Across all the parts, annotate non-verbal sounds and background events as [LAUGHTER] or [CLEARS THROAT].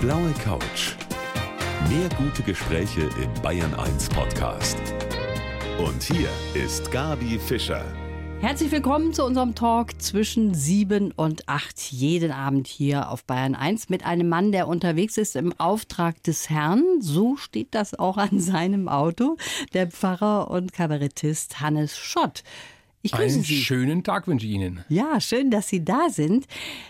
blaue Couch. Mehr gute Gespräche im Bayern 1 Podcast. Und hier ist Gabi Fischer. Herzlich willkommen zu unserem Talk zwischen sieben und acht jeden Abend hier auf Bayern 1 mit einem Mann, der unterwegs ist im Auftrag des Herrn. So steht das auch an seinem Auto. Der Pfarrer und Kabarettist Hannes Schott. Ich grüße Einen Sie. schönen Tag wünsche ich Ihnen. Ja, schön, dass Sie da sind.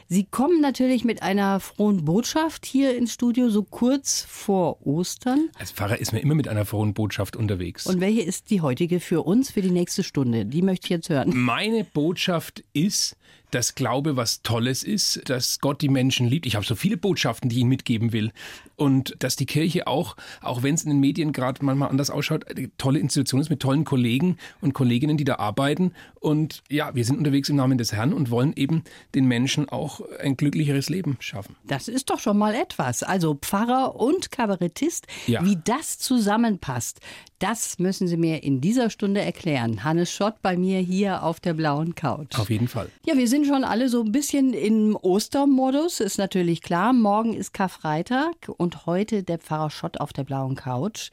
Sie kommen natürlich mit einer frohen Botschaft hier ins Studio, so kurz vor Ostern. Als Pfarrer ist man immer mit einer frohen Botschaft unterwegs. Und welche ist die heutige für uns für die nächste Stunde? Die möchte ich jetzt hören. Meine Botschaft ist, dass Glaube was Tolles ist, dass Gott die Menschen liebt. Ich habe so viele Botschaften, die ich Ihnen mitgeben will. Und dass die Kirche auch, auch wenn es in den Medien gerade manchmal anders ausschaut, eine tolle Institution ist mit tollen Kollegen und Kolleginnen, die da arbeiten. Und ja, wir sind unterwegs im Namen des Herrn und wollen eben den Menschen auch ein glücklicheres Leben schaffen. Das ist doch schon mal etwas. Also Pfarrer und Kabarettist, Ja. wie das zusammenpasst, das müssen Sie mir in dieser Stunde erklären. Hannes Schott bei mir hier auf der blauen Couch. Auf jeden Fall. Ja, wir sind schon alle so ein bisschen im Ostermodus, ist natürlich klar. Morgen ist Karfreitag und heute der Pfarrer Schott auf der blauen Couch.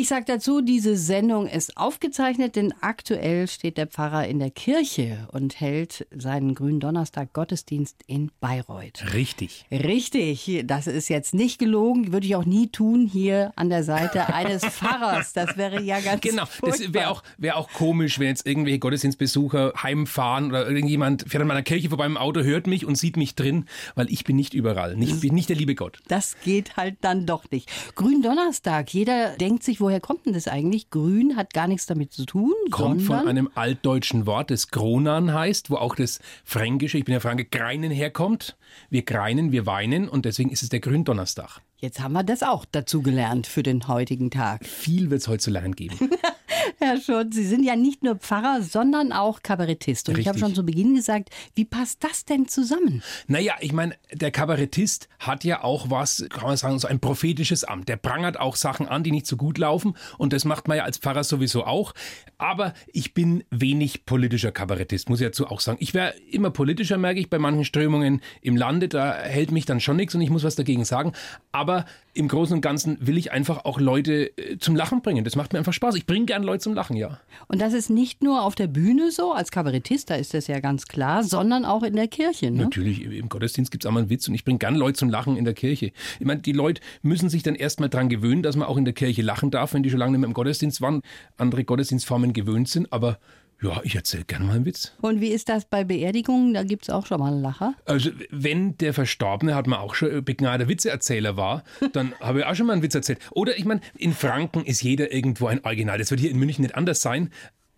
Ich sage dazu, diese Sendung ist aufgezeichnet, denn aktuell steht der Pfarrer in der Kirche und hält seinen grünen Donnerstag Gottesdienst in Bayreuth. Richtig. Richtig, das ist jetzt nicht gelogen, würde ich auch nie tun hier an der Seite [LAUGHS] eines Pfarrers. Das wäre ja ganz Genau, das furchtbar. wäre auch, wär auch komisch, wenn jetzt irgendwelche Gottesdienstbesucher heimfahren oder irgendjemand fährt an meiner Kirche vorbei im Auto, hört mich und sieht mich drin, weil ich bin nicht überall. Nicht, ich bin nicht der liebe Gott. Das geht halt dann doch nicht. Gründonnerstag, jeder denkt sich, woher kommt denn das eigentlich? Grün hat gar nichts damit zu tun, Kommt von einem altdeutschen Wort, das Gronan heißt, wo auch das Fränkische, ich bin ja Franke, Greinen herkommt. Wir greinen, wir weinen und deswegen ist es der Gründonnerstag. jetzt haben wir das auch dazu gelernt für den heutigen Tag. Viel wird es heute zu lernen geben. [LAUGHS] [LAUGHS] Herr Schott, Sie sind ja nicht nur Pfarrer, sondern auch Kabarettist. Und ich habe Richtig. schon zu Beginn gesagt, wie passt das denn zusammen? Naja, ich meine, der Kabarettist hat ja auch was, kann man sagen, so ein prophetisches Amt. Der prangert auch Sachen an, die nicht so gut laufen. Und das macht man ja als Pfarrer sowieso auch. Aber ich bin wenig politischer Kabarettist, muss ich dazu auch sagen. Ich wäre immer politischer, merke ich, bei manchen Strömungen im Lande. Da hält mich dann schon nichts und ich muss was dagegen sagen. Aber im Großen und Ganzen will ich einfach auch Leute äh, zum Lachen bringen. Das macht mir einfach Spaß. Ich bringe gern Leute zum Lachen, ja. Und das ist nicht nur auf der Bühne so, als Kabarettist, da ist das ja ganz klar, sondern auch in der Kirche. Ne? Natürlich, im Gottesdienst gibt's auch mal einen Witz und ich bringe gern Leute zum Lachen in der Kirche. Ich meine, die Leute müssen sich dann erstmal dran gewöhnen, dass man auch in der Kirche lachen darf, wenn die schon lange nicht mehr im Gottesdienst waren, andere Gottesdienstformen gewöhnt sind. Aber ja, ich erzähle gerne mal einen Witz. Und wie ist das bei Beerdigungen? Da gibt es auch schon mal einen Lacher. Also, wenn der Verstorbene, hat man auch schon äh, begnadeter Witzeerzähler war, dann [LAUGHS] habe ich auch schon mal einen Witz erzählt. Oder ich meine, in Franken ist jeder irgendwo ein Original. Das wird hier in München nicht anders sein.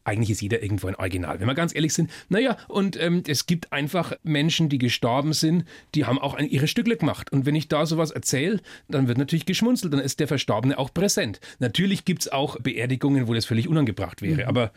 Eigentlich ist jeder irgendwo ein Original, wenn wir ganz ehrlich sind. Naja, und ähm, es gibt einfach Menschen, die gestorben sind, die haben auch ein, ihre Stückle gemacht. Und wenn ich da sowas erzähle, dann wird natürlich geschmunzelt, dann ist der Verstorbene auch präsent. Natürlich gibt's auch Beerdigungen, wo das völlig unangebracht wäre, aber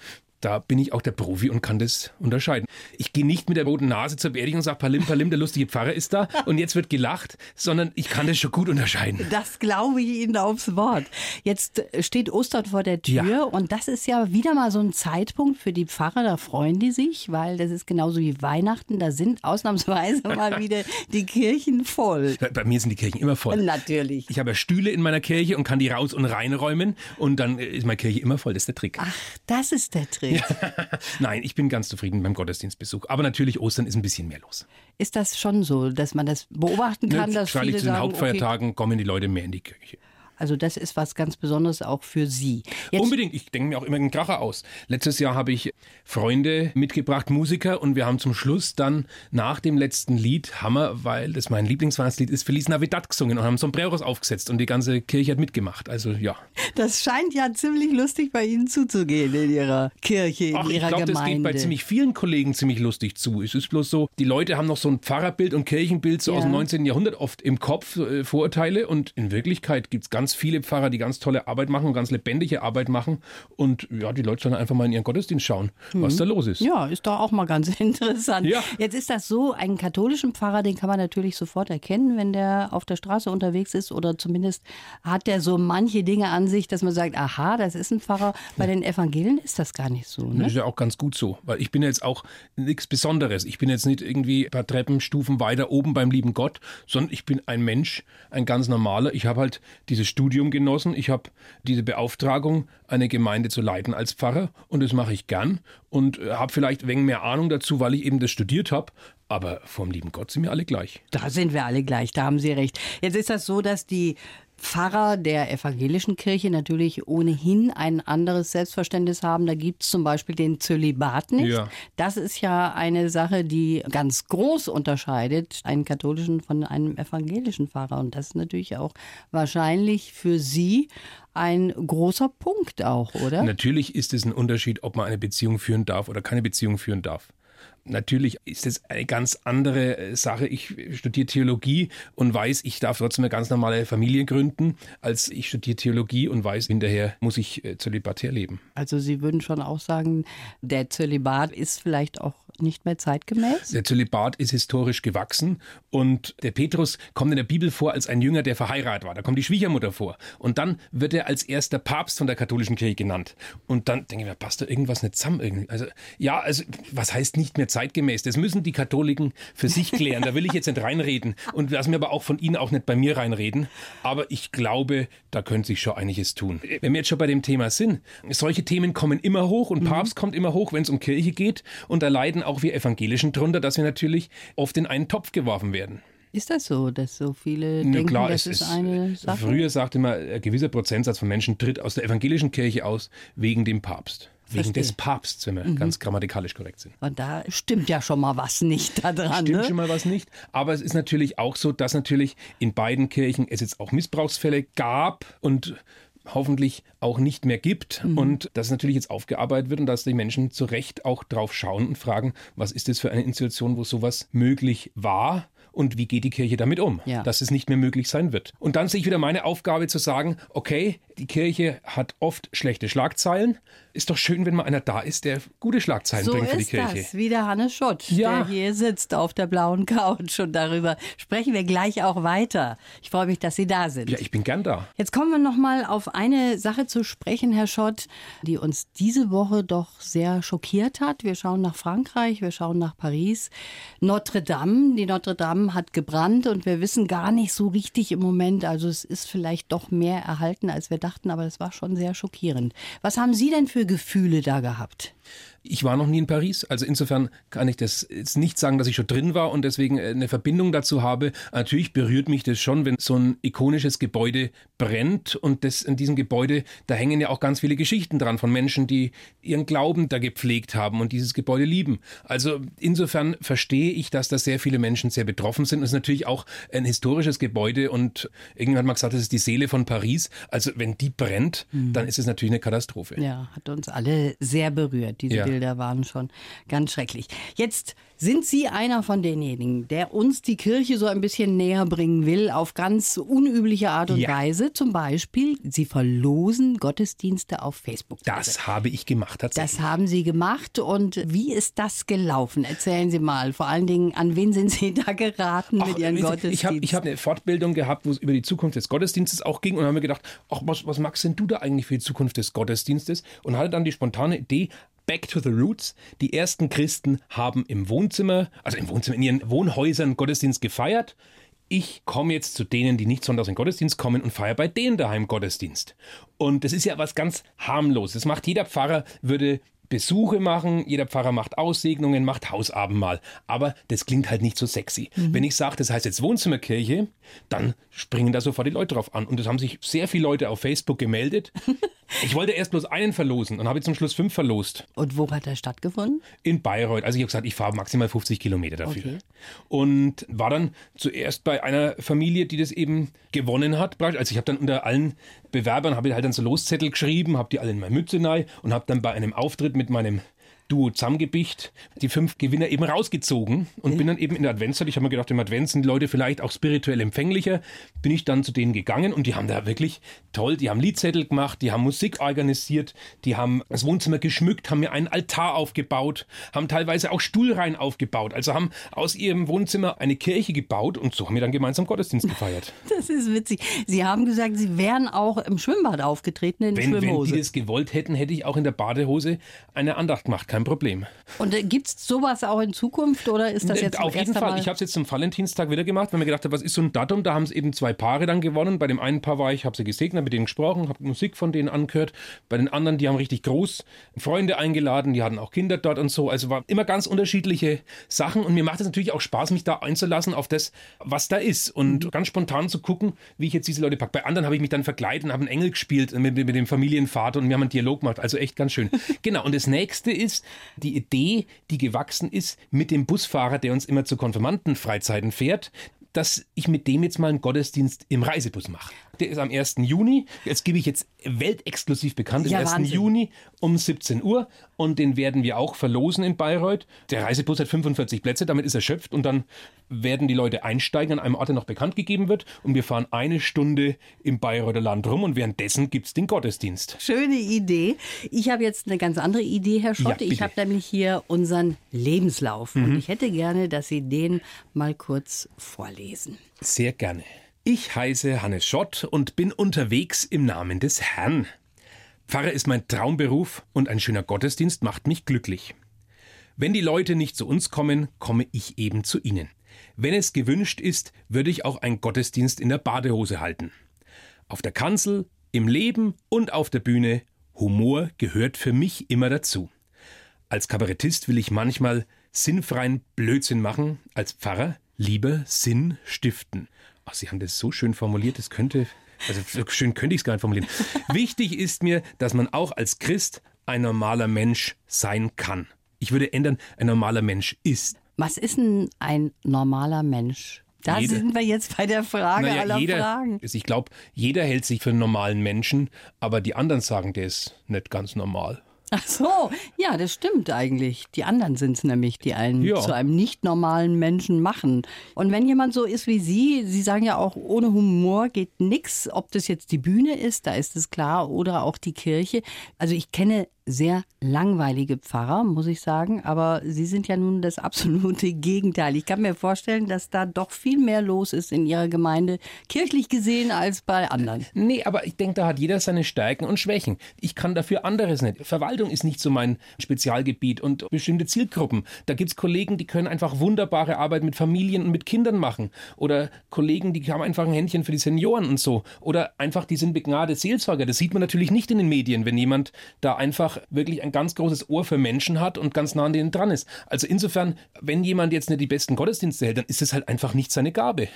da bin ich auch der Profi und kann das unterscheiden. Ich gehe nicht mit der roten Nase zur Beerdigung und sage, Palim, Palim, der lustige Pfarrer ist da und jetzt wird gelacht, sondern ich kann das schon gut unterscheiden. Das glaube ich Ihnen aufs Wort. Jetzt steht Ostern vor der Tür Ja. und das ist ja wieder mal so ein Zeitpunkt für die Pfarrer, da freuen die sich, weil das ist genauso wie Weihnachten, da sind ausnahmsweise mal [LAUGHS] wieder die Kirchen voll. Bei, mir sind die Kirchen immer voll. Natürlich. Ich habe ja Stühle in meiner Kirche und kann die raus und reinräumen und dann ist meine Kirche immer voll. Das ist der Trick. Ach, das ist der Trick. [LAUGHS] Nein, ich bin ganz zufrieden beim Gottesdienstbesuch. Aber natürlich, Ostern ist ein bisschen mehr los. Ist das schon so, dass man das beobachten kann, dass Freilich viele zu den sagen, okay, Hauptfeiertagen kommen die Leute mehr in die Kirche. Also das ist was ganz Besonderes auch für Sie. Jetzt, Unbedingt. Ich denke mir auch immer einen Kracher aus. Letztes Jahr habe ich Freunde mitgebracht, Musiker, und wir haben zum Schluss dann nach dem letzten Lied, Hammer, weil das mein Lieblingsweihnachtslied ist, Feliz Navidad gesungen und haben Sombreros aufgesetzt und die ganze Kirche hat mitgemacht. Also ja. das scheint ja ziemlich lustig bei Ihnen zuzugehen in Ihrer Kirche, in Ach, ich Ihrer glaube, das Gemeinde. geht bei ziemlich vielen Kollegen ziemlich lustig zu. Es ist bloß so, die Leute haben noch so ein Pfarrerbild und Kirchenbild so Ja. aus dem 19. Jahrhundert oft im Kopf, äh, Vorurteile und in Wirklichkeit gibt es ganz ganz viele Pfarrer, die ganz tolle Arbeit machen und ganz lebendige Arbeit machen. Und ja, die Leute sollen einfach mal in ihren Gottesdienst schauen, mhm. was da los ist. Ja, ist doch auch mal ganz [LAUGHS] interessant. Ja. Jetzt ist das so, einen katholischen Pfarrer, den kann man natürlich sofort erkennen, wenn der auf der Straße unterwegs ist oder zumindest hat der so manche Dinge an sich, dass man sagt, aha, das ist ein Pfarrer. Bei den Evangelien ist das gar nicht so. Ne? Das ist ja auch ganz gut so, weil ich bin jetzt auch nichts Besonderes. Ich bin jetzt nicht irgendwie ein paar Treppenstufen weiter oben beim lieben Gott, sondern ich bin ein Mensch, ein ganz normaler. Ich habe halt dieses Studium genossen, ich habe diese Beauftragung, eine Gemeinde zu leiten als Pfarrer und das mache ich gern und äh, habe vielleicht wenig mehr Ahnung dazu, weil ich eben das studiert habe. Aber vom lieben Gott sind wir alle gleich. Da sind wir alle gleich, da haben Sie recht. Jetzt ist das so, dass die Pfarrer der evangelischen Kirche natürlich ohnehin ein anderes Selbstverständnis haben. Da gibt es zum Beispiel den Zölibat nicht. Ja. Das ist ja eine Sache, die ganz groß unterscheidet, einen katholischen von einem evangelischen Pfarrer. Und das ist natürlich auch wahrscheinlich für Sie ein großer Punkt auch, oder? Natürlich ist es ein Unterschied, ob man eine Beziehung führen darf oder keine Beziehung führen darf. Natürlich ist es eine ganz andere äh, Sache. Ich studiere Theologie und weiß, ich darf trotzdem eine ganz normale Familie gründen, als ich studiere Theologie und weiß, hinterher muss ich äh, zölibatär leben. Also Sie würden schon auch sagen, der Zölibat ist vielleicht auch nicht mehr zeitgemäß? Der Zölibat ist historisch gewachsen und der Petrus kommt in der Bibel vor als ein Jünger, der verheiratet war. Da kommt die Schwiegermutter vor und dann wird er als erster Papst von der katholischen Kirche genannt. Und dann denke ich mir, passt da irgendwas nicht zusammen irgendwie? Also ja, also was heißt nicht mehr zeitgemäß? Das müssen die Katholiken für sich klären. Da will ich jetzt nicht reinreden und lassen mir aber auch von Ihnen auch nicht bei mir reinreden. Aber ich glaube, da könnte sich schon einiges tun. Wenn wir jetzt schon bei dem Thema sind, solche Themen kommen immer hoch und mhm. Papst kommt immer hoch, wenn es um Kirche geht und da leiden auch wir Evangelischen drunter, dass wir natürlich oft in einen Topf geworfen werden. Ist das so, dass so viele ja, denken, klar, das ist, ist eine Sache? Früher sagte man, ein gewisser Prozentsatz von Menschen tritt aus der evangelischen Kirche aus wegen dem Papst. Wegen Verstehe. des Papstes, wenn wir mhm. ganz grammatikalisch korrekt sind. Und da stimmt ja schon mal was nicht da dran. Stimmt ne? schon mal was nicht. Aber es ist natürlich auch so, dass natürlich in beiden Kirchen es jetzt auch Missbrauchsfälle gab und hoffentlich auch nicht mehr gibt mhm. und das natürlich jetzt aufgearbeitet wird und dass die Menschen zu Recht auch drauf schauen und fragen, was ist das für eine Institution, wo sowas möglich war und wie geht die Kirche damit um, ja. dass es nicht mehr möglich sein wird. Und dann sehe ich wieder meine Aufgabe zu sagen, okay, die Kirche hat oft schlechte Schlagzeilen. Ist doch schön, wenn mal einer da ist, der gute Schlagzeilen so bringt für die Kirche. So ist das, wie der Hannes Schott, ja. der hier sitzt auf der blauen Couch. Und darüber sprechen wir gleich auch weiter. Ich freue mich, dass Sie da sind. Ja, ich bin gern da. Jetzt kommen wir noch mal auf eine Sache zu sprechen, Herr Schott, die uns diese Woche doch sehr schockiert hat. Wir schauen nach Frankreich, wir schauen nach Paris. Notre Dame, die Notre Dame hat gebrannt und wir wissen gar nicht so richtig im Moment. Also es ist vielleicht doch mehr erhalten, als wir dachten, aber es war schon sehr schockierend. Was haben Sie denn für Gefühle da gehabt? Ich war noch nie in Paris, also insofern kann ich das jetzt nicht sagen, dass ich schon drin war und deswegen äh, eine Verbindung dazu habe. Natürlich berührt mich das schon, wenn so ein ikonisches Gebäude brennt und das in diesem Gebäude, da hängen ja auch ganz viele Geschichten dran von Menschen, die ihren Glauben da gepflegt haben und dieses Gebäude lieben. Also insofern verstehe ich, dass da sehr viele Menschen sehr betroffen sind. Es ist natürlich auch ein historisches Gebäude und irgendwann hat man gesagt, das ist die Seele von Paris. Also wenn die brennt, mhm. dann ist es natürlich eine Katastrophe. Ja, hat uns alle sehr berührt. Diese ja. Bilder waren schon ganz schrecklich. Jetzt sind Sie einer von denjenigen, der uns die Kirche so ein bisschen näher bringen will, auf ganz unübliche Art und ja. Weise? Zum Beispiel, Sie verlosen Gottesdienste auf Facebook. Das habe ich gemacht, tatsächlich. Das haben Sie gemacht. Und wie ist das gelaufen? Erzählen Sie mal. Vor allen Dingen, an wen sind Sie da geraten ach, mit Ihren Gottesdiensten? Ich habe hab eine Fortbildung gehabt, wo es über die Zukunft des Gottesdienstes auch ging. Und habe mir gedacht, ach, was, was magst denn du da eigentlich für die Zukunft des Gottesdienstes? Und hatte dann die spontane Idee, Back to the Roots. Die ersten Christen haben im Wohnzimmer, also im Wohnzimmer, in ihren Wohnhäusern Gottesdienst gefeiert. Ich komme jetzt zu denen, die nicht sonntags in Gottesdienst kommen und feiere bei denen daheim Gottesdienst. Und das ist ja was ganz harmloses. Das macht jeder Pfarrer, würde Besuche machen, jeder Pfarrer macht Aussegnungen, macht Hausabendmahl. Aber das klingt halt nicht so sexy. Mhm. Wenn ich sage, das heißt jetzt Wohnzimmerkirche, dann springen da sofort die Leute drauf an. Und es haben sich sehr viele Leute auf Facebook gemeldet. [LAUGHS] ich wollte erst bloß einen verlosen und habe zum Schluss fünf verlost. Und wo hat er stattgefunden? In Bayreuth. Also ich habe gesagt, ich fahre maximal 50 Kilometer dafür. Okay. Und war dann zuerst bei einer Familie, die das eben gewonnen hat. Also ich habe dann unter allen Bewerbern, habe ich halt dann so Loszettel geschrieben, habe die alle in meine Mütze rein und habe dann bei einem Auftritt mit meinem Duo zusammengebicht, die fünf Gewinner eben rausgezogen und bin dann eben in der Adventszeit, ich habe mir gedacht, im Advent sind die Leute vielleicht auch spirituell empfänglicher, bin ich dann zu denen gegangen und die haben da wirklich toll, die haben Liedzettel gemacht, die haben Musik organisiert, die haben das Wohnzimmer geschmückt, haben mir einen Altar aufgebaut, haben teilweise auch Stuhlreihen aufgebaut, also haben aus ihrem Wohnzimmer eine Kirche gebaut und so haben wir dann gemeinsam Gottesdienst gefeiert. [LAUGHS] Das ist witzig. Sie haben gesagt, Sie wären auch im Schwimmbad aufgetreten in Wenn, wenn Schwimmhose. die es gewollt hätten, hätte ich auch in der Badehose eine Andacht gemacht, kein Problem. Und äh, gibt es sowas auch in Zukunft oder ist das jetzt Auf jeden Fall. Mal? Ich habe es jetzt zum Valentinstag wieder gemacht, weil mir gedacht habe, was ist so ein Datum? Da haben es eben zwei Paare dann gewonnen. Bei dem einen Paar war ich, habe sie gesegnet, mit denen gesprochen, habe Musik von denen angehört. Bei den anderen, die haben richtig groß Freunde eingeladen, die hatten auch Kinder dort und so. Also war immer ganz unterschiedliche Sachen. Und mir macht es natürlich auch Spaß, mich da einzulassen auf das, was da ist. Und ganz spontan zu gucken, wie ich jetzt diese Leute packe. Bei anderen habe ich mich dann verkleidet und habe einen Engel gespielt mit, mit dem Familienvater und wir haben einen Dialog gemacht. Also echt ganz schön. [LAUGHS] genau. Und das nächste ist die Idee, die gewachsen ist mit dem Busfahrer, der uns immer zu Konfirmandenfreizeiten fährt dass ich mit dem jetzt mal einen Gottesdienst im Reisebus mache. Der ist am 1. Juni. Jetzt gebe ich jetzt weltexklusiv bekannt, Ja, am 1. Wahnsinn. Juni um 17 Uhr. Und den werden wir auch verlosen in Bayreuth. Der Reisebus hat 45 Plätze, damit ist erschöpft. Und dann werden die Leute einsteigen an einem Ort, der noch bekannt gegeben wird. Und wir fahren eine Stunde im Bayreuther Land rum. Und währenddessen gibt es den Gottesdienst. Schöne Idee. Ich habe jetzt eine ganz andere Idee, Herr Schott. Ja, ich habe nämlich hier unseren Lebenslauf. Und ich hätte gerne, dass Sie den mal kurz vorlesen. Sehr gerne. Ich heiße Hannes Schott und bin unterwegs im Namen des Herrn. Pfarrer ist mein Traumberuf und ein schöner Gottesdienst macht mich glücklich. Wenn die Leute nicht zu uns kommen, komme ich eben zu ihnen. Wenn es gewünscht ist, würde ich auch einen Gottesdienst in der Badehose halten. Auf der Kanzel, im Leben und auf der Bühne, Humor gehört für mich immer dazu. Als Kabarettist will ich manchmal sinnfreien Blödsinn machen, als Pfarrer lieber Sinn stiften. Ach, Sie haben das so schön formuliert, das könnte, also so schön könnte ich es gar nicht formulieren. [LAUGHS] Wichtig ist mir, dass man auch als Christ ein normaler Mensch sein kann. Ich würde ändern, ein normaler Mensch ist. Was ist denn ein normaler Mensch? Da Jeder. sind wir jetzt bei der Frage Naja, aller jeder, Fragen. ich glaube, jeder hält sich für einen normalen Menschen, aber die anderen sagen, der ist nicht ganz normal. Ach so, ja, das stimmt eigentlich. Die anderen sind es nämlich, die einen Ja. zu einem nicht normalen Menschen machen. Und wenn jemand so ist wie Sie, Sie sagen ja auch, ohne Humor geht nix. Ob das jetzt die Bühne ist, da ist es klar, oder auch die Kirche. Also ich kenne sehr langweilige Pfarrer, muss ich sagen, aber Sie sind ja nun das absolute [LAUGHS] Gegenteil. Ich kann mir vorstellen, dass da doch viel mehr los ist in Ihrer Gemeinde, kirchlich gesehen, als bei anderen. Nee, aber ich denke, da hat jeder seine Stärken und Schwächen. Ich kann dafür anderes nicht. Verwaltung ist nicht so mein Spezialgebiet und bestimmte Zielgruppen. Da gibt's Kollegen, die können einfach wunderbare Arbeit mit Familien und mit Kindern machen. Oder Kollegen, die haben einfach ein Händchen für die Senioren und so. Oder einfach, die sind begnadete Seelsorger. Das sieht man natürlich nicht in den Medien, wenn jemand da einfach wirklich ein ganz großes Ohr für Menschen hat und ganz nah an denen dran ist. Also insofern, wenn jemand jetzt nicht die besten Gottesdienste hält, dann ist es halt einfach nicht seine Gabe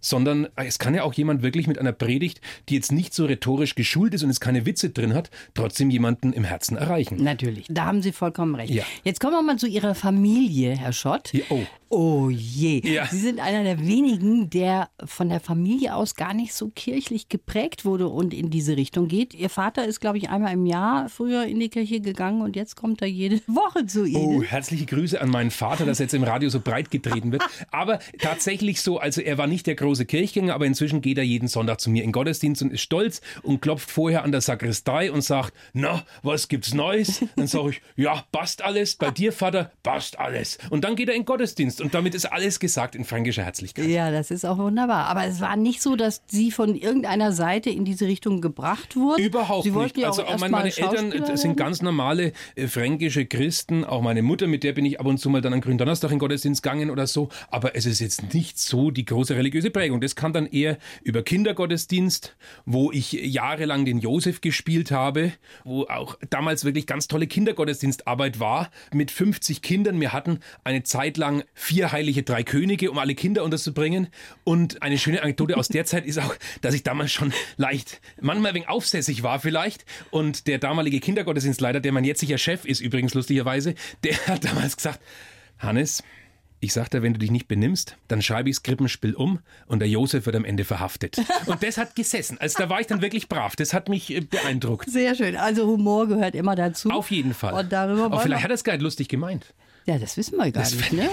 sondern es kann ja auch jemand wirklich mit einer Predigt, die jetzt nicht so rhetorisch geschult ist und es keine Witze drin hat, trotzdem jemanden im Herzen erreichen. Natürlich, da haben Sie vollkommen recht. Ja. Jetzt kommen wir mal zu Ihrer Familie, Herr Schott. Ja, oh. Oh je. Ja. Sie sind einer der wenigen, der von der Familie aus gar nicht so kirchlich geprägt wurde und in diese Richtung geht. Ihr Vater ist, glaube ich, einmal im Jahr früher in die Kirche gegangen und jetzt kommt er jede [LAUGHS] Woche zu Ihnen. Oh, herzliche Grüße an meinen Vater, dass jetzt im Radio so breit getreten wird. [LAUGHS] Aber tatsächlich so, also er war nicht der große Kirchgänger, aber inzwischen geht er jeden Sonntag zu mir in Gottesdienst und ist stolz und klopft vorher an der Sakristei und sagt, na, was gibt's Neues? Dann sage ich, ja, passt alles. Bei dir, Vater, passt alles. Und dann geht er in Gottesdienst und damit ist alles gesagt in fränkischer Herzlichkeit. Ja, das ist auch wunderbar. Aber es war nicht so, dass Sie von irgendeiner Seite in diese Richtung gebracht wurden. Überhaupt Sie wollten nicht. Ja Also auch auch erst meine, meine Eltern sind ganz normale äh, fränkische Christen. Auch meine Mutter, mit der bin ich ab und zu mal dann an Gründonnerstag in Gottesdienst gegangen oder so. Aber es ist jetzt nicht so die große religiöse Prägung. Das kann dann eher über Kindergottesdienst, wo ich jahrelang den Josef gespielt habe, wo auch damals wirklich ganz tolle Kindergottesdienstarbeit war mit 50 Kindern. Wir hatten eine Zeit lang vier heilige drei Könige, um alle Kinder unterzubringen. Und eine schöne Anekdote aus der Zeit ist auch, dass ich damals schon leicht, manchmal wenig aufsässig war vielleicht. Und der damalige Kindergottesdienstleiter, der mein jetziger Chef ist, übrigens lustigerweise, der hat damals gesagt, Hannes, Ich sagte, wenn du dich nicht benimmst, dann schreibe ich das Krippenspiel um und der Josef wird am Ende verhaftet. [LAUGHS] Und das hat gesessen. Also da war ich dann wirklich brav. Das hat mich äh, beeindruckt. Sehr schön. Also Humor gehört immer dazu. Auf jeden Fall. Und darüber Aber vielleicht hat er es gar nicht lustig gemeint. Ja, das wissen wir gar Das nicht. Ne?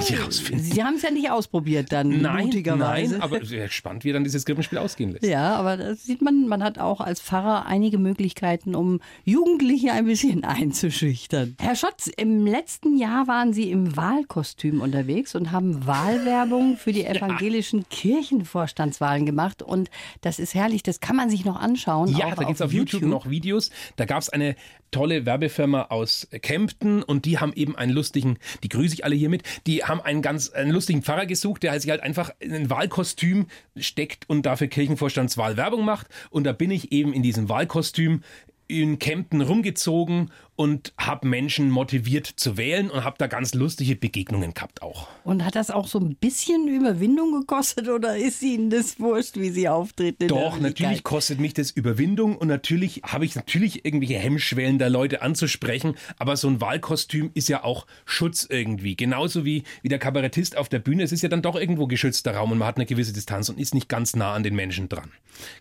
Sie haben es ja nicht ausprobiert dann, Nein, nein, aber spannend, wie dann dieses Krippenspiel ausgehen lässt. Ja, aber das sieht man, man hat auch als Pfarrer einige Möglichkeiten, um Jugendliche ein bisschen [LAUGHS] einzuschüchtern. Herr Schotz, im letzten Jahr waren Sie im Wahlkostüm unterwegs und haben Wahlwerbung für die [LAUGHS] evangelischen Kirchenvorstandswahlen gemacht. Und das ist herrlich, das kann man sich noch anschauen. Ja, da gibt es auf YouTube. noch Videos. Da gab es eine tolle Werbefirma aus Kempten und die haben eben einen lustigen, die grüße ich alle hiermit, die haben einen ganz einen lustigen Pfarrer gesucht, der sich halt einfach in ein Wahlkostüm steckt und dafür Kirchenvorstandswahl Werbung macht. Und da bin ich eben in diesem Wahlkostüm in Kempten rumgezogen und habe Menschen motiviert zu wählen und habe da ganz lustige Begegnungen gehabt auch. Und hat das auch so ein bisschen Überwindung gekostet oder ist Ihnen das wurscht, wie Sie auftreten? Doch, natürlich kostet mich das Überwindung und natürlich habe ich natürlich irgendwelche Hemmschwellen, da Leute anzusprechen, aber so ein Wahlkostüm ist ja auch Schutz irgendwie. Genauso wie, wie der Kabarettist auf der Bühne. Es ist ja dann doch irgendwo geschützter Raum und man hat eine gewisse Distanz und ist nicht ganz nah an den Menschen dran.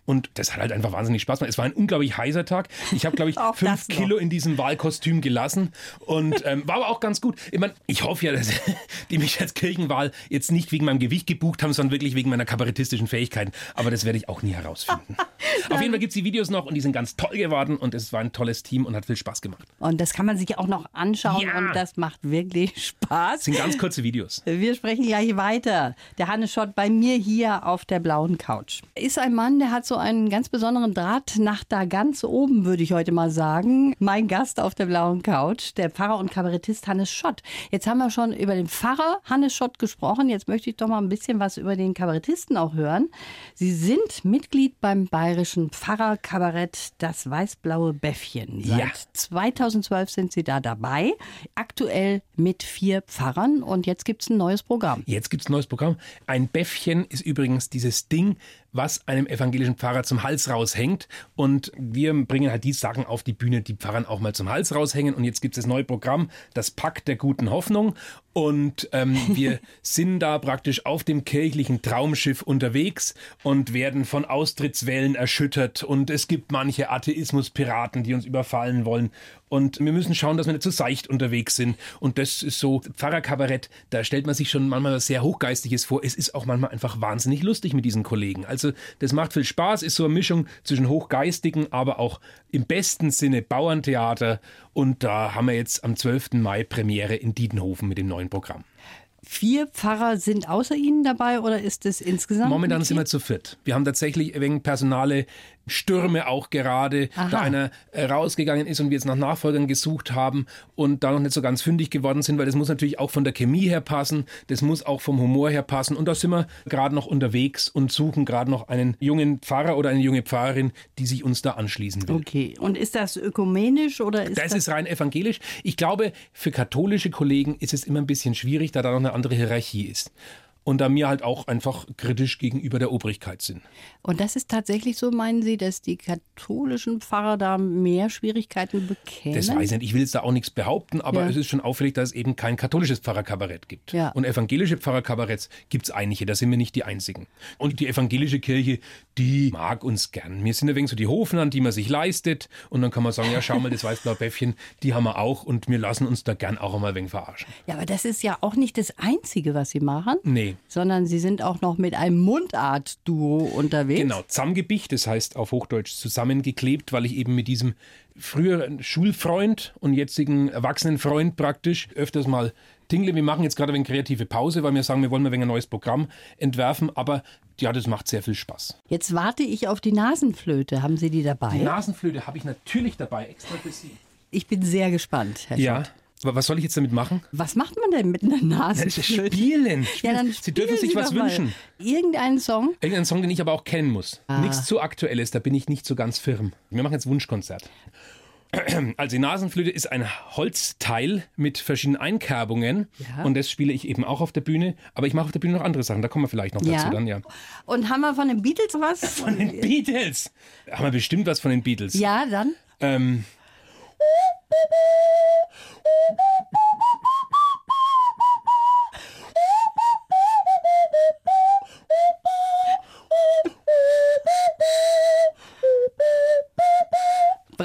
Und das hat halt einfach wahnsinnig Spaß gemacht. Es war ein unglaublich heißer Tag. Ich habe, glaube ich, [LAUGHS] fünf. Kilo in diesem Wahlkostüm gelassen und ähm, war aber auch ganz gut. Ich meine, ich hoffe ja, dass [LAUGHS] die mich als Kirchenwahl jetzt nicht wegen meinem Gewicht gebucht haben, sondern wirklich wegen meiner kabarettistischen Fähigkeiten. Aber das werde ich auch nie herausfinden. [LAUGHS] Auf jeden Fall gibt es die Videos noch und die sind ganz toll geworden und es war ein tolles Team und hat viel Spaß gemacht. Und das kann man sich auch noch anschauen Ja. und das macht wirklich Spaß. Das sind ganz kurze Videos. Wir sprechen gleich weiter. Der Hannes Schott bei mir hier auf der blauen Couch. Ist ein Mann, der hat so einen ganz besonderen Draht nach da ganz oben, würde ich heute mal sagen. Mein Gast auf der blauen Couch, der Pfarrer und Kabarettist Hannes Schott. Jetzt haben wir schon über den Pfarrer Hannes Schott gesprochen. Jetzt möchte ich doch mal ein bisschen was über den Kabarettisten auch hören. Sie sind Mitglied beim bayerischen Pfarrerkabarett Das Weiß-Blaue Bäffchen. Seit Ja. 2012 sind Sie da dabei. Aktuell mit vier Pfarrern und jetzt gibt es ein neues Programm. Jetzt gibt es ein neues Programm. Ein Bäffchen ist übrigens dieses Ding, was einem evangelischen Pfarrer zum Hals raushängt. Und wir bringen halt die Sachen auf die Bühne, die Pfarrern auch mal zum Hals raushängen. Und jetzt gibt es das neue Programm, das Pakt der guten Hoffnung. Und ähm, [LAUGHS] wir sind da praktisch auf dem kirchlichen Traumschiff unterwegs und werden von Austrittswellen erschüttert. Und es gibt manche Atheismuspiraten, die uns überfallen wollen. Und wir müssen schauen, dass wir nicht zu seicht unterwegs sind. Und das ist so Pfarrerkabarett, da stellt man sich schon manchmal was sehr Hochgeistiges vor. Es ist auch manchmal einfach wahnsinnig lustig mit diesen Kollegen. Also das macht viel Spaß, ist so eine Mischung zwischen Hochgeistigen, aber auch im besten Sinne Bauerntheater. Und da haben wir jetzt am 12. Mai Premiere in Diedenhofen mit dem neuen Programm. Vier Pfarrer sind außer Ihnen dabei oder ist es insgesamt? Momentan sind wir zu viert. Wir haben tatsächlich wegen personale Stürme auch gerade, Aha. da einer äh, rausgegangen ist und wir jetzt nach Nachfolgern gesucht haben und da noch nicht so ganz fündig geworden sind, weil das muss natürlich auch von der Chemie her passen, das muss auch vom Humor her passen und da sind wir gerade noch unterwegs und suchen gerade noch einen jungen Pfarrer oder eine junge Pfarrerin, die sich uns da anschließen will. Okay. Und ist das ökumenisch oder ist Das das, ist rein evangelisch. Ich glaube, für katholische Kollegen ist es immer ein bisschen schwierig, da da noch eine andere Hierarchie ist. Und da wir halt auch einfach kritisch gegenüber der Obrigkeit sind. und das ist tatsächlich so, meinen Sie, dass die katholischen Pfarrer da mehr Schwierigkeiten bekämen? Das weiß ich nicht. Ich will jetzt da auch nichts behaupten, aber Ja. es ist schon auffällig, dass es eben kein katholisches Pfarrerkabarett gibt. Ja. Und evangelische Pfarrerkabaretts gibt es einige, da sind wir nicht die einzigen. Und die evangelische Kirche, die mag uns gern. Wir sind ein wenig so die Hofnern, die man sich leistet. Und dann kann man sagen, ja, schau mal, das weißblaue Bäffchen, die haben wir auch und wir lassen uns da gern auch einmal ein wenig verarschen. Ja, aber das ist ja auch nicht das Einzige, was Sie machen. Nee. Sondern Sie sind auch noch mit einem Mundart-Duo unterwegs. Genau, zusammengebicht, das heißt auf Hochdeutsch zusammengeklebt, weil ich eben mit diesem früheren Schulfreund und jetzigen Erwachsenenfreund praktisch öfters mal tingle. Wir machen jetzt gerade eine kreative Pause, weil wir sagen, wir wollen mal ein neues Programm entwerfen, aber ja, das macht sehr viel Spaß. Jetzt warte ich auf die Nasenflöte. Haben Sie die dabei? Die Nasenflöte habe ich natürlich dabei, extra für Sie. Ich bin sehr gespannt, Herr Ja, Schott. aber was soll ich jetzt damit machen? Was macht man denn mit einer Nasenflöte? Spielen. Ja, dann Sie dürfen spielen sich Sie was mal. wünschen. Irgendeinen Song? Irgendeinen Song, den ich aber auch kennen muss. Ah. Nichts zu aktuelles, da bin ich nicht so ganz firm. Wir machen jetzt Wunschkonzert. [CLEARS THROAT] Also die Nasenflöte ist ein Holzteil mit verschiedenen Einkerbungen Ja. und das spiele ich eben auch auf der Bühne. Aber ich mache auf der Bühne noch andere Sachen, da kommen wir vielleicht noch dazu dann, ja. Und haben wir von den Beatles was? [LAUGHS] Von den Beatles. Haben wir bestimmt was von den Beatles. Ja, dann. Ähm,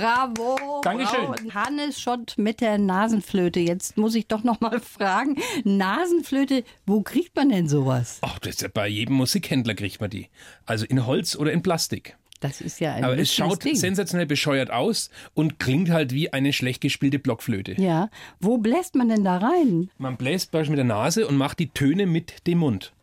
Bravo! Dankeschön. Bravo. Hannes Schott mit der Nasenflöte. Jetzt muss ich doch noch mal fragen. Nasenflöte, wo kriegt man denn sowas? Ach, das ist, bei jedem Musikhändler kriegt man die. Also in Holz oder in Plastik. Das ist ja ein Aber es schaut Ding. sensationell bescheuert aus und klingt halt wie eine schlecht gespielte Blockflöte. Ja, wo bläst man denn da rein? Man bläst beispielsweise mit der Nase und macht die Töne mit dem Mund.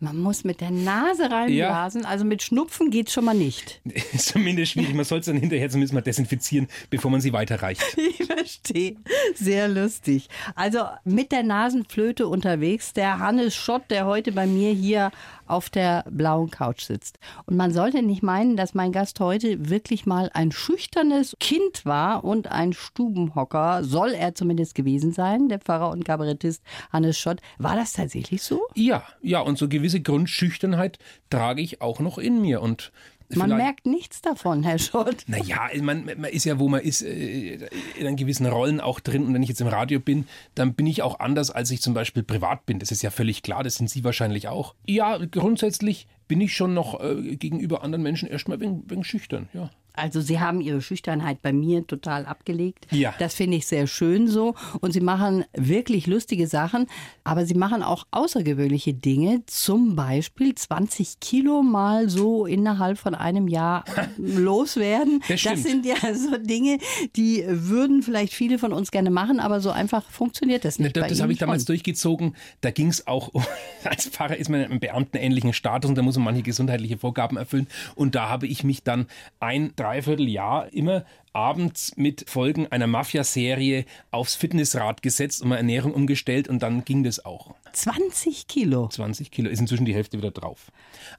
Man muss mit der Nase reinblasen, also mit Schnupfen geht's schon mal nicht. Ist [LAUGHS] zumindest schwierig. Man soll es dann hinterher zumindest mal desinfizieren, bevor man sie weiterreicht. [LAUGHS] Ich verstehe. Sehr lustig. Also mit der Nasenflöte unterwegs, der Hannes Schott, der heute bei mir hier auf der blauen Couch sitzt. Und man sollte nicht meinen, dass mein Gast heute wirklich mal ein schüchternes Kind war und ein Stubenhocker, soll er zumindest gewesen sein, der Pfarrer und Kabarettist Hannes Schott. War das tatsächlich so? Ja, ja, und so gewisse Grundschüchternheit trage ich auch noch in mir. Und Man merkt nichts davon, Herr Schott. Naja, man, man ist ja, wo man ist, äh, in gewissen Rollen auch drin. Und wenn ich jetzt im Radio bin, dann bin ich auch anders, als ich zum Beispiel privat bin. Das ist ja völlig klar, das sind Sie wahrscheinlich auch. Ja, grundsätzlich bin ich schon noch äh, gegenüber anderen Menschen erstmal wegen, wegen schüchtern, ja. Also Sie haben Ihre Schüchternheit bei mir total abgelegt. Ja. Das finde ich sehr schön so. Und Sie machen wirklich lustige Sachen, aber Sie machen auch außergewöhnliche Dinge. Zum Beispiel 20 Kilo mal so innerhalb von einem Jahr [LAUGHS] loswerden. Das stimmt. sind ja so Dinge, die würden vielleicht viele von uns gerne machen, aber so einfach funktioniert das nicht. Das, das habe ich damals schon. durchgezogen. Da ging es auch, um, [LAUGHS] als Pfarrer ist man im beamtenähnlichen Status und da muss man manche gesundheitliche Vorgaben erfüllen. Und da habe ich mich dann ein Dreivierteljahr immer abends mit Folgen einer Mafia-Serie aufs Fitnessrad gesetzt und meine Ernährung umgestellt und dann ging das auch. 20 Kilo. 20 Kilo, ist inzwischen die Hälfte wieder drauf.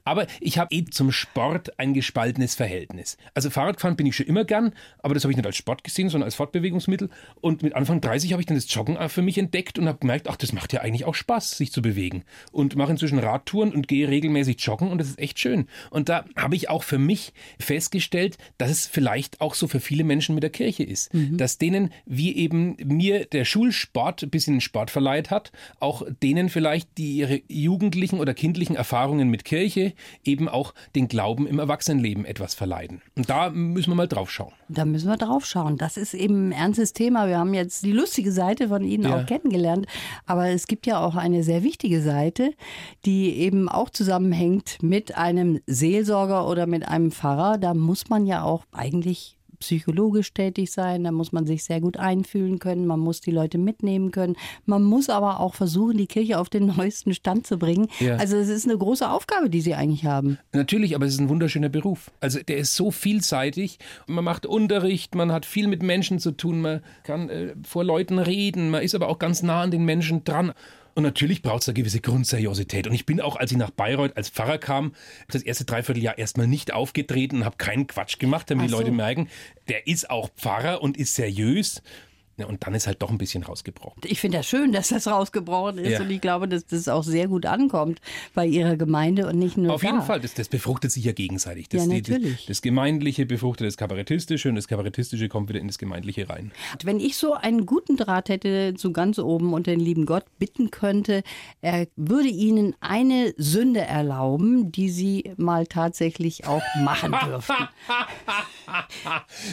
Aber ich habe eh zum Sport ein gespaltenes Verhältnis. Also Fahrradfahren bin ich schon immer gern, aber das habe ich nicht als Sport gesehen, sondern als Fortbewegungsmittel. Und mit Anfang 30 habe ich dann das Joggen für mich entdeckt und habe gemerkt, ach, das macht ja eigentlich auch Spaß, sich zu bewegen. Und mache inzwischen Radtouren und gehe regelmäßig joggen und das ist echt schön. Und da habe ich auch für mich festgestellt, dass es vielleicht auch so für viele Menschen mit der Kirche ist. Dass denen, wie eben mir der Schulsport ein bisschen den Sport verleiht hat, auch denen vielleicht, die ihre jugendlichen oder kindlichen Erfahrungen mit Kirche eben auch den Glauben im Erwachsenenleben etwas verleiden. Und da müssen wir mal drauf schauen. Da müssen wir drauf schauen. Das ist eben ein ernstes Thema. Wir haben jetzt die lustige Seite von Ihnen Ja. auch kennengelernt. Aber es gibt ja auch eine sehr wichtige Seite, die eben auch zusammenhängt mit einem Seelsorger oder mit einem Pfarrer. Da muss man ja auch eigentlich psychologisch tätig sein, da muss man sich sehr gut einfühlen können, man muss die Leute mitnehmen können, man muss aber auch versuchen, die Kirche auf den [LAUGHS] neuesten Stand zu bringen. Ja. Also es ist eine große Aufgabe, die Sie eigentlich haben. Natürlich, aber es ist ein wunderschöner Beruf. Also der ist so vielseitig. Man macht Unterricht, man hat viel mit Menschen zu tun, man kann äh, vor Leuten reden, man ist aber auch ganz nah an den Menschen dran. Und natürlich braucht es eine gewisse Grundseriosität. Und ich bin auch, als ich nach Bayreuth als Pfarrer kam, das erste Dreivierteljahr erstmal nicht aufgetreten und habe keinen Quatsch gemacht, damit die Ach so. Leute merken, der ist auch Pfarrer und ist seriös. Ja, und dann ist halt doch ein bisschen rausgebrochen. Ich finde das schön, dass das rausgebrochen ist Ja. und ich glaube, dass das auch sehr gut ankommt bei Ihrer Gemeinde und nicht nur Auf da. jeden Fall, das, das befruchtet sich ja gegenseitig. Das, Ja, natürlich. Das, das Gemeindliche befruchtet das Kabarettistische und das Kabarettistische kommt wieder in das Gemeindliche rein. Wenn ich so einen guten Draht hätte zu ganz oben und den lieben Gott bitten könnte, er würde Ihnen eine Sünde erlauben, die Sie mal tatsächlich auch machen [LAUGHS] dürften.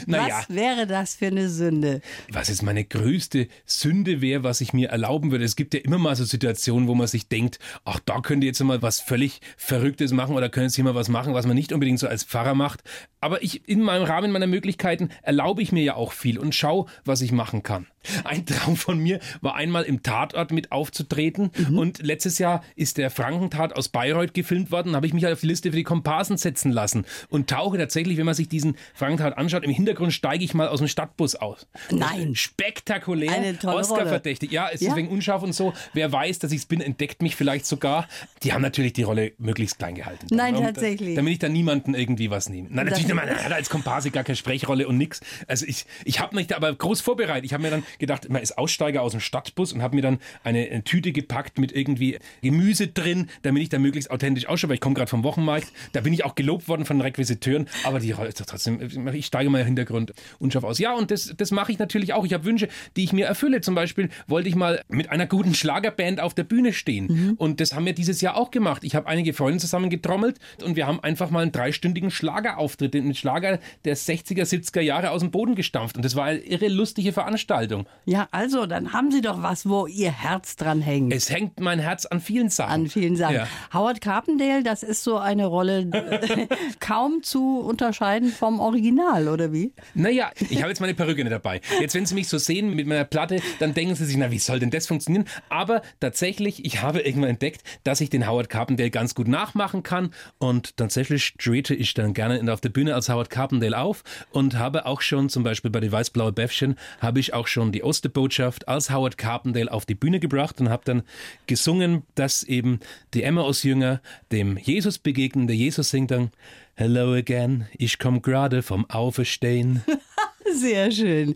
Naja, Was wäre das für eine Sünde? was jetzt meine größte Sünde wäre, was ich mir erlauben würde. Es gibt ja immer mal so Situationen, wo man sich denkt, ach, da könnte jetzt mal was völlig Verrücktes machen oder könnte jetzt hier mal was machen, was man nicht unbedingt so als Pfarrer macht. Aber ich, in meinem Rahmen meiner Möglichkeiten erlaube ich mir ja auch viel und schau, was ich machen kann. Ein Traum von mir war einmal im Tatort mit aufzutreten und letztes Jahr ist der Frankentat aus Bayreuth gefilmt worden, da habe ich mich halt auf die Liste für die Komparsen setzen lassen und tauche tatsächlich, wenn man sich diesen Frankentat anschaut, im Hintergrund steige ich mal aus dem Stadtbus aus. Nein. Spektakulär. Eine tolle Oscar verdächtig. Ja, es Ja. ist wegen unscharf und so. Wer weiß, dass ich es bin, entdeckt mich vielleicht sogar. Die haben natürlich die Rolle möglichst klein gehalten. Nein, Und, tatsächlich. Damit ich da niemanden irgendwie was nehme. Nein, natürlich. Man hat als Komparse gar keine Sprechrolle und nix. Also ich, ich habe mich da aber groß vorbereitet. Ich habe mir dann gedacht, man ist Aussteiger aus dem Stadtbus und habe mir dann eine, eine, Tüte gepackt mit irgendwie Gemüse drin, damit ich da möglichst authentisch ausschaue, weil ich komme gerade vom Wochenmarkt. Da bin ich auch gelobt worden von den Requisiteuren, aber die trotzdem, ich steige mal im Hintergrund unscharf aus. Ja, und das, das mache ich natürlich auch. Ich habe Wünsche, die ich mir erfülle. Zum Beispiel wollte ich mal mit einer guten Schlagerband auf der Bühne stehen. Mhm. Und das haben wir dieses Jahr auch gemacht. Ich habe einige Freunde zusammen getrommelt und wir haben einfach mal einen dreistündigen Schlagerauftritt, einen Schlager der 60er, 70er Jahre aus dem Boden gestampft. Und das war eine irre lustige Veranstaltung. Ja, also, dann haben Sie doch was, wo Ihr Herz dran hängt. Es hängt mein Herz an vielen Sachen. An vielen Sachen. Ja. Howard Carpendale, das ist so eine Rolle [LAUGHS] [LAUGHS] kaum zu unterscheiden vom Original, oder wie? Naja, ich habe jetzt meine Perücke nicht dabei. Jetzt, wenn Sie mich so sehen mit meiner Platte, dann denken Sie sich, na, wie soll denn das funktionieren? Aber tatsächlich, ich habe irgendwann entdeckt, dass ich den Howard Carpendale ganz gut nachmachen kann und tatsächlich trete ich dann gerne auf der Bühne als Howard Carpendale auf und habe auch schon zum Beispiel bei die Weißblaue Bäffchen habe ich auch schon die Osterbotschaft als Howard Carpendale auf die Bühne gebracht und habe dann gesungen, dass eben die Emmaus-Jünger dem Jesus begegnen. Der Jesus singt dann Hello again, ich komme gerade vom Auferstehen. [LAUGHS] Sehr schön.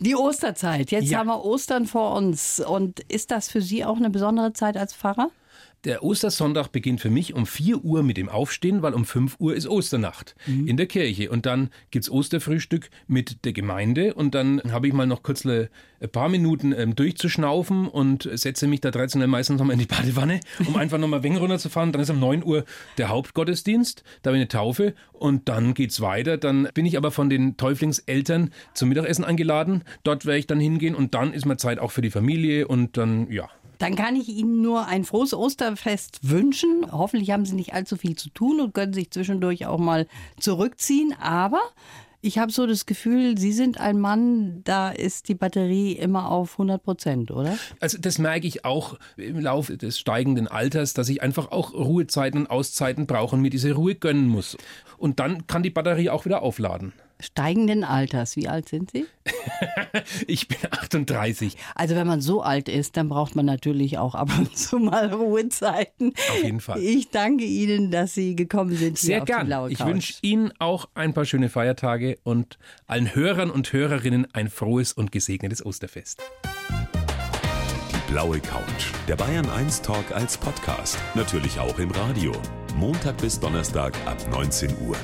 Die Osterzeit. Jetzt ja. haben wir Ostern vor uns. Und ist das für Sie auch eine besondere Zeit als Pfarrer? Der Ostersonntag beginnt für mich um 4 Uhr mit dem Aufstehen, weil um 5 Uhr ist Osternacht mhm. in der Kirche. Und dann gibt es Osterfrühstück mit der Gemeinde. Und dann habe ich mal noch kurz ein paar Minuten ähm, durchzuschnaufen und setze mich da traditionell meistens nochmal in die Badewanne, um [LAUGHS] einfach nochmal Weng runterzufahren. Dann ist um 9 Uhr der Hauptgottesdienst, da bin ich eine Taufe und dann geht es weiter. Dann bin ich aber von den Täuflingseltern zum Mittagessen eingeladen. Dort werde ich dann hingehen und dann ist mal Zeit auch für die Familie und dann, ja, dann kann ich Ihnen nur ein frohes Osterfest wünschen. Hoffentlich haben Sie nicht allzu viel zu tun und können sich zwischendurch auch mal zurückziehen. Aber ich habe so das Gefühl, Sie sind ein Mann, da ist die Batterie immer auf 100 Prozent, oder? Also das merke ich auch im Laufe des steigenden Alters, dass ich einfach auch Ruhezeiten und Auszeiten brauche und mir diese Ruhe gönnen muss. Und dann kann die Batterie auch wieder aufladen steigenden Alters. Wie alt sind Sie? [LAUGHS] ich bin 38. Also wenn man so alt ist, dann braucht man natürlich auch ab und zu mal Ruhezeiten. Auf jeden Fall. Ich danke Ihnen, dass Sie gekommen sind. Sehr gern. Ich wünsche Ihnen auch ein paar schöne Feiertage und allen Hörern und Hörerinnen ein frohes und gesegnetes Osterfest. Die blaue Couch. Der Bayern 1 Talk als Podcast. Natürlich auch im Radio. Montag bis Donnerstag ab 19 Uhr.